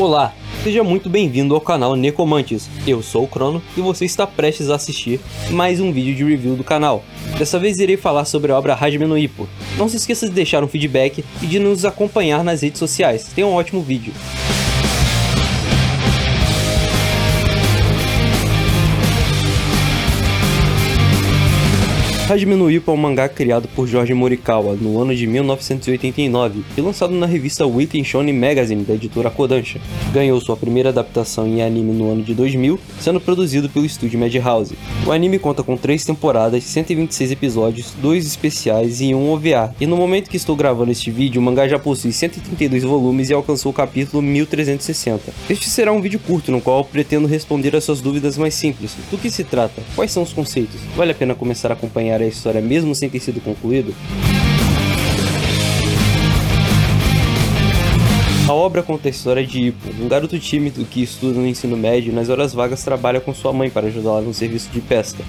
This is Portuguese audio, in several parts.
Olá, seja muito bem-vindo ao canal Necomantes. Eu sou o Crono e você está prestes a assistir mais um vídeo de review do canal. Dessa vez irei falar sobre a obra Hajime no Ippo. Não se esqueça de deixar um feedback e de nos acompanhar nas redes sociais. Tenha um ótimo vídeo. No Ippo é um mangá criado por Jorge Morikawa no ano de 1989 e lançado na revista Weekly Shonen Magazine da editora Kodansha. Ganhou sua primeira adaptação em anime no ano de 2000, sendo produzido pelo estúdio Madhouse. O anime conta com 3 temporadas, 126 episódios, 2 especiais e um OVA, e no momento que estou gravando este vídeo, o mangá já possui 132 volumes e alcançou o capítulo 1360. Este será um vídeo curto no qual pretendo responder as suas dúvidas mais simples. Do que se trata? Quais são os conceitos? Vale a pena começar a acompanhar a história mesmo sem ter sido concluído? A obra conta a história de Ippo, um garoto tímido que estuda no ensino médio e nas horas vagas trabalha com sua mãe para ajudá-la no serviço de pesca.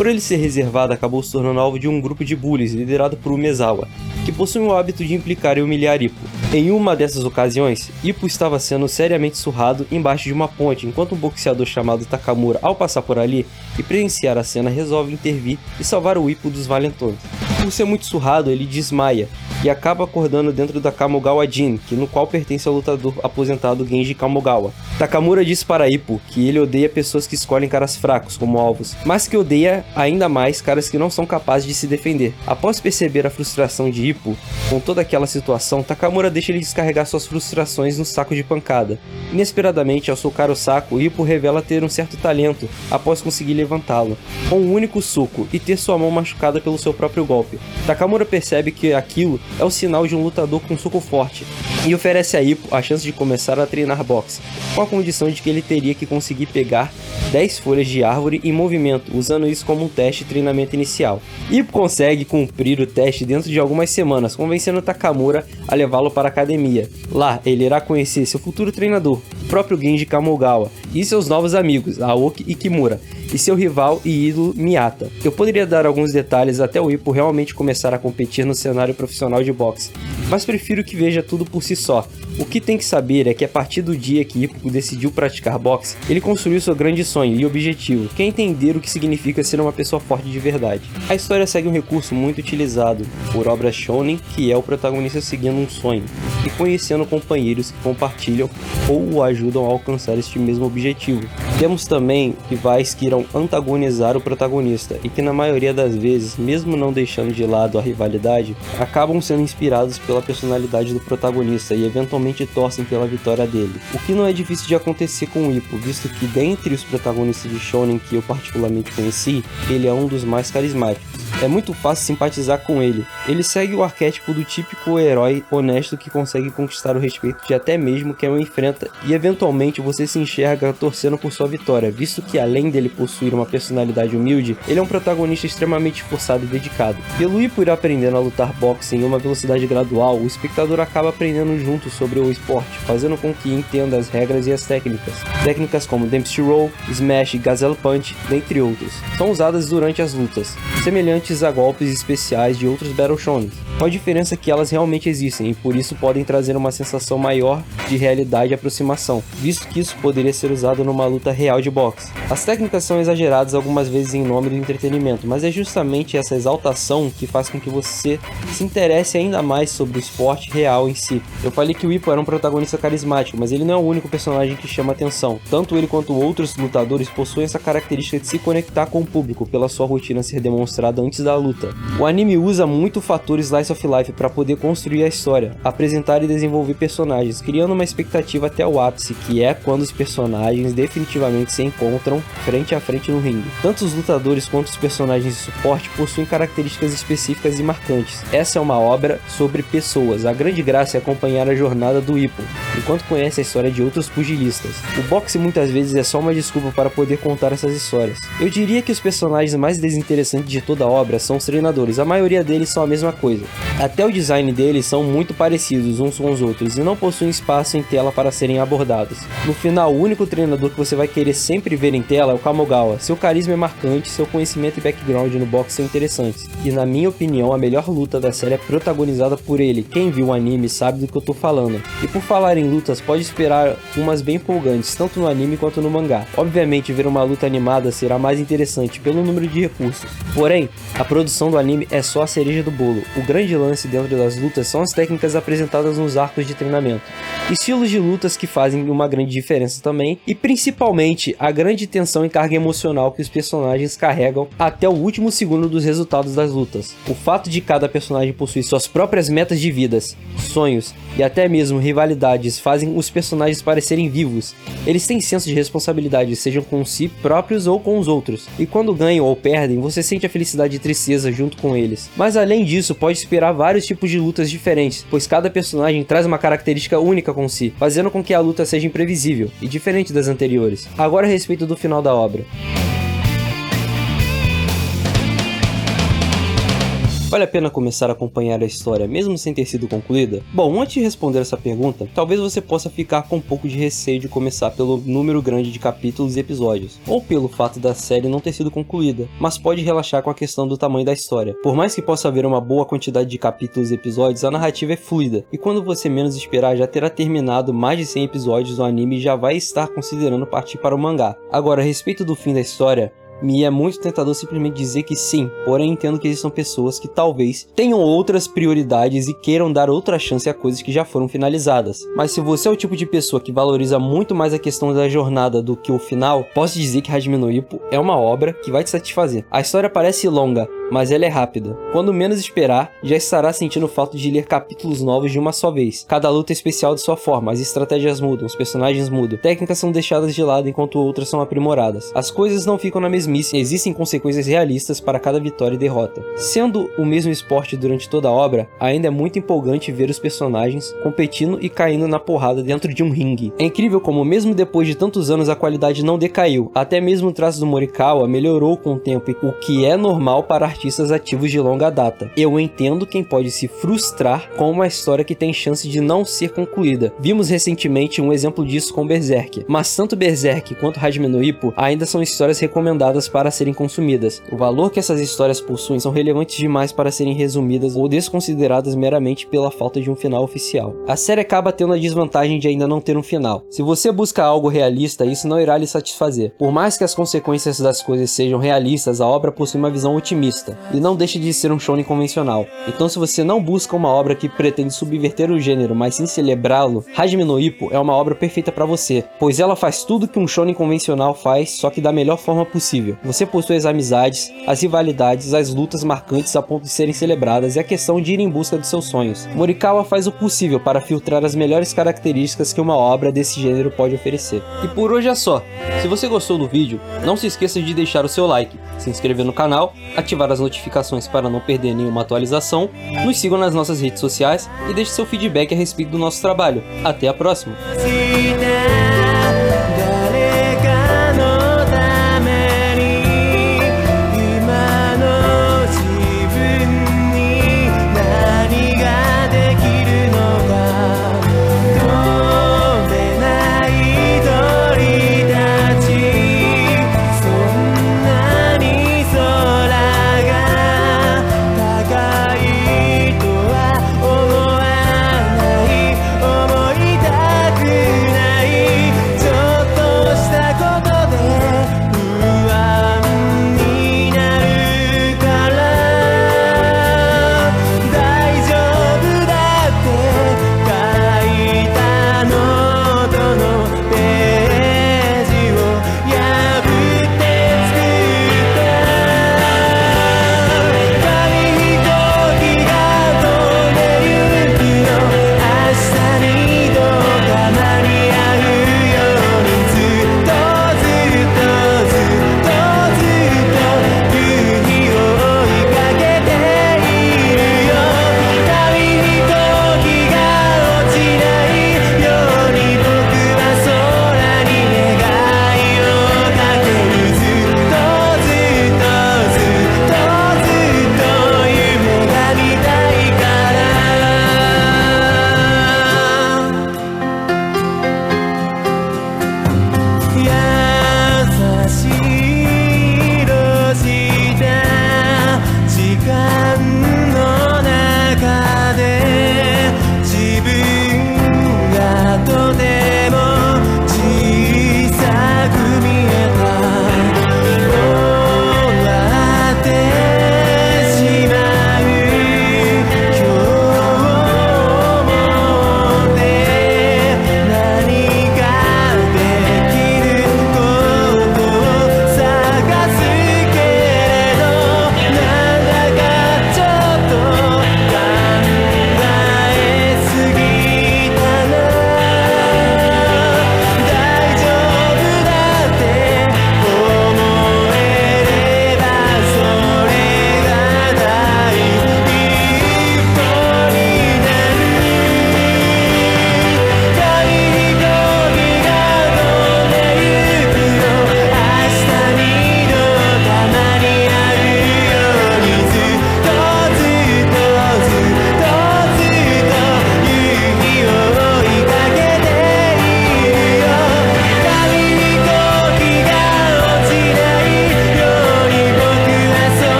Por ele ser reservado, acabou se tornando alvo de um grupo de bullies liderado por Umezawa, que possui o hábito de implicar e humilhar Ippo. Em uma dessas ocasiões, Ippo estava sendo seriamente surrado embaixo de uma ponte, enquanto um boxeador chamado Takamura, ao passar por ali e presenciar a cena, resolve intervir e salvar o Ippo dos valentões. Por ser muito surrado, ele desmaia e acaba acordando dentro da Kamogawa Jin, que no qual pertence ao lutador aposentado Genji Kamogawa. Takamura diz para Ippo que ele odeia pessoas que escolhem caras fracos como alvos, mas que odeia ainda mais caras que não são capazes de se defender. Após perceber a frustração de Ippo com toda aquela situação, Takamura deixa ele descarregar suas frustrações no saco de pancada. Inesperadamente, ao socar o saco, Ippo revela ter um certo talento após conseguir levantá-lo, com um único soco e ter sua mão machucada pelo seu próprio golpe. Takamura percebe que aquilo é o sinal de um lutador com soco forte e oferece a Ippo a chance de começar a treinar boxe, com a condição de que ele teria que conseguir pegar 10 folhas de árvore em movimento, usando isso como um teste de treinamento inicial. Ippo consegue cumprir o teste dentro de algumas semanas, convencendo Takamura a levá-lo para a academia. Lá, ele irá conhecer seu futuro treinador, o próprio Genji Kamogawa, e seus novos amigos, Aoki e Kimura, e seu rival e ídolo Miyata. Eu poderia dar alguns detalhes até o Ippo realmente começar a competir no cenário profissional de boxe, mas prefiro que veja tudo por si só. O que tem que saber é que a partir do dia que Ippo decidiu praticar boxe, ele construiu seu grande sonho e objetivo, que é entender o que significa ser uma pessoa forte de verdade. A história segue um recurso muito utilizado por obras shonen, que é o protagonista seguindo um sonho e conhecendo companheiros que compartilham ou o ajudam a alcançar este mesmo objetivo. Temos também rivais que irão antagonizar o protagonista e que na maioria das vezes, mesmo não deixando de lado a rivalidade, acabam sendo inspirados pela personalidade do protagonista e eventualmente torcem pela vitória dele. O que não é difícil de acontecer com o Ippo, visto que dentre os protagonistas de shonen que eu particularmente conheci, ele é um dos mais carismáticos. É muito fácil simpatizar com ele. Ele segue o arquétipo do típico herói honesto que consegue conquistar o respeito de até mesmo quem o enfrenta, e eventualmente você se enxerga torcendo por sua vitória, visto que além dele possuir uma personalidade humilde, ele é um protagonista extremamente esforçado e dedicado. Pelo Ippo ir aprendendo a lutar boxe em uma velocidade gradual, o espectador acaba aprendendo junto sobre o esporte, fazendo com que entenda as regras e as técnicas. Técnicas como Dempsey Roll, Smash e Gazelle Punch, dentre outros, são usadas durante as lutas, semelhantes a golpes especiais de outros Battle Shonen, com a diferença que elas realmente existem e por isso podem trazer uma sensação maior de realidade e aproximação, visto que isso poderia ser usado numa luta real de boxe. As técnicas são exageradas algumas vezes em nome do entretenimento, mas é justamente essa exaltação que faz com que você se interesse ainda mais sobre o esporte real em si. Eu falei que o Ippo era um protagonista carismático, mas ele não é o único personagem que chama atenção. Tanto ele quanto outros lutadores possuem essa característica de se conectar com o público pela sua rotina ser demonstrada antes da luta. O anime usa muito o fator Slice of Life para poder construir a história, apresentar e desenvolver personagens, criando uma expectativa até o ápice, que é quando os personagens definitivamente se encontram frente a frente no ringue. Tanto os lutadores quanto os personagens de suporte possuem características específicas e marcantes. Essa é uma obra sobre pessoas. A grande graça é acompanhar a jornada do Ippo, enquanto conhece a história de outros pugilistas. O boxe muitas vezes é só uma desculpa para poder contar essas histórias. Eu diria que os personagens mais desinteressantes de toda a obra obra são os treinadores, a maioria deles são a mesma coisa. Até o design deles são muito parecidos uns com os outros e não possuem espaço em tela para serem abordados. No final, o único treinador que você vai querer sempre ver em tela é o Kamogawa. Seu carisma é marcante, seu conhecimento e background no boxe são interessantes. E na minha opinião, a melhor luta da série é protagonizada por ele. Quem viu o anime sabe do que eu tô falando. E por falar em lutas, pode esperar umas bem empolgantes, tanto no anime quanto no mangá. Obviamente, ver uma luta animada será mais interessante pelo número de recursos. Porém, a produção do anime é só a cereja do bolo. O grande lance dentro das lutas são as técnicas apresentadas nos arcos de treinamento. Estilos de lutas que fazem uma grande diferença também, e principalmente a grande tensão e carga emocional que os personagens carregam até o último segundo dos resultados das lutas. O fato de cada personagem possuir suas próprias metas de vidas, sonhos e até mesmo rivalidades fazem os personagens parecerem vivos. Eles têm senso de responsabilidade, sejam com si próprios ou com os outros, e quando ganham ou perdem, você sente a felicidade e tristeza junto com eles. Mas além disso, pode esperar vários tipos de lutas diferentes, pois cada personagem traz uma característica única com si, fazendo com que a luta seja imprevisível e diferente das anteriores. Agora a respeito do final da obra. Vale a pena começar a acompanhar a história mesmo sem ter sido concluída? Bom, antes de responder essa pergunta, talvez você possa ficar com um pouco de receio de começar pelo número grande de capítulos e episódios, ou pelo fato da série não ter sido concluída, mas pode relaxar com a questão do tamanho da história. Por mais que possa haver uma boa quantidade de capítulos e episódios, a narrativa é fluida, e quando você menos esperar já terá terminado mais de 100 episódios do anime e já vai estar considerando partir para o mangá. Agora, a respeito do fim da história, me é muito tentador simplesmente dizer que sim, porém entendo que existam pessoas que talvez tenham outras prioridades e queiram dar outra chance a coisas que já foram finalizadas. Mas se você é o tipo de pessoa que valoriza muito mais a questão da jornada do que o final, posso dizer que Hajime no Ippo é uma obra que vai te satisfazer. A história parece longa, mas ela é rápida. Quando menos esperar, já estará sentindo falta de ler capítulos novos de uma só vez. Cada luta é especial de sua forma, as estratégias mudam, os personagens mudam, técnicas são deixadas de lado enquanto outras são aprimoradas. As coisas não ficam na mesmice, existem consequências realistas para cada vitória e derrota. Sendo o mesmo esporte durante toda a obra, ainda é muito empolgante ver os personagens competindo e caindo na porrada dentro de um ringue. É incrível como mesmo depois de tantos anos a qualidade não decaiu, até mesmo o traço do Morikawa melhorou com o tempo, o que é normal para artistas ativos de longa data. Eu entendo quem pode se frustrar com uma história que tem chance de não ser concluída. Vimos recentemente um exemplo disso com Berserk, mas tanto Berserk quanto Hajime no Ippo ainda são histórias recomendadas para serem consumidas. O valor que essas histórias possuem são relevantes demais para serem resumidas ou desconsideradas meramente pela falta de um final oficial. A série acaba tendo a desvantagem de ainda não ter um final. Se você busca algo realista, isso não irá lhe satisfazer. Por mais que as consequências das coisas sejam realistas, a obra possui uma visão otimista e não deixa de ser um shonen convencional. Então se você não busca uma obra que pretende subverter o gênero, mas sim celebrá-lo, Hajime no Ippo é uma obra perfeita para você, pois ela faz tudo que um shonen convencional faz, só que da melhor forma possível. Você possui as amizades, as rivalidades, as lutas marcantes a ponto de serem celebradas e a questão de ir em busca dos seus sonhos. Morikawa faz o possível para filtrar as melhores características que uma obra desse gênero pode oferecer. E por hoje é só. Se você gostou do vídeo, não se esqueça de deixar o seu like, se inscrever no canal, ativar as notificações para não perder nenhuma atualização, nos sigam nas nossas redes sociais e deixe seu feedback a respeito do nosso trabalho. Até a próxima!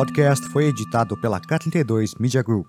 Podcast foi editado pela K32 Media Group.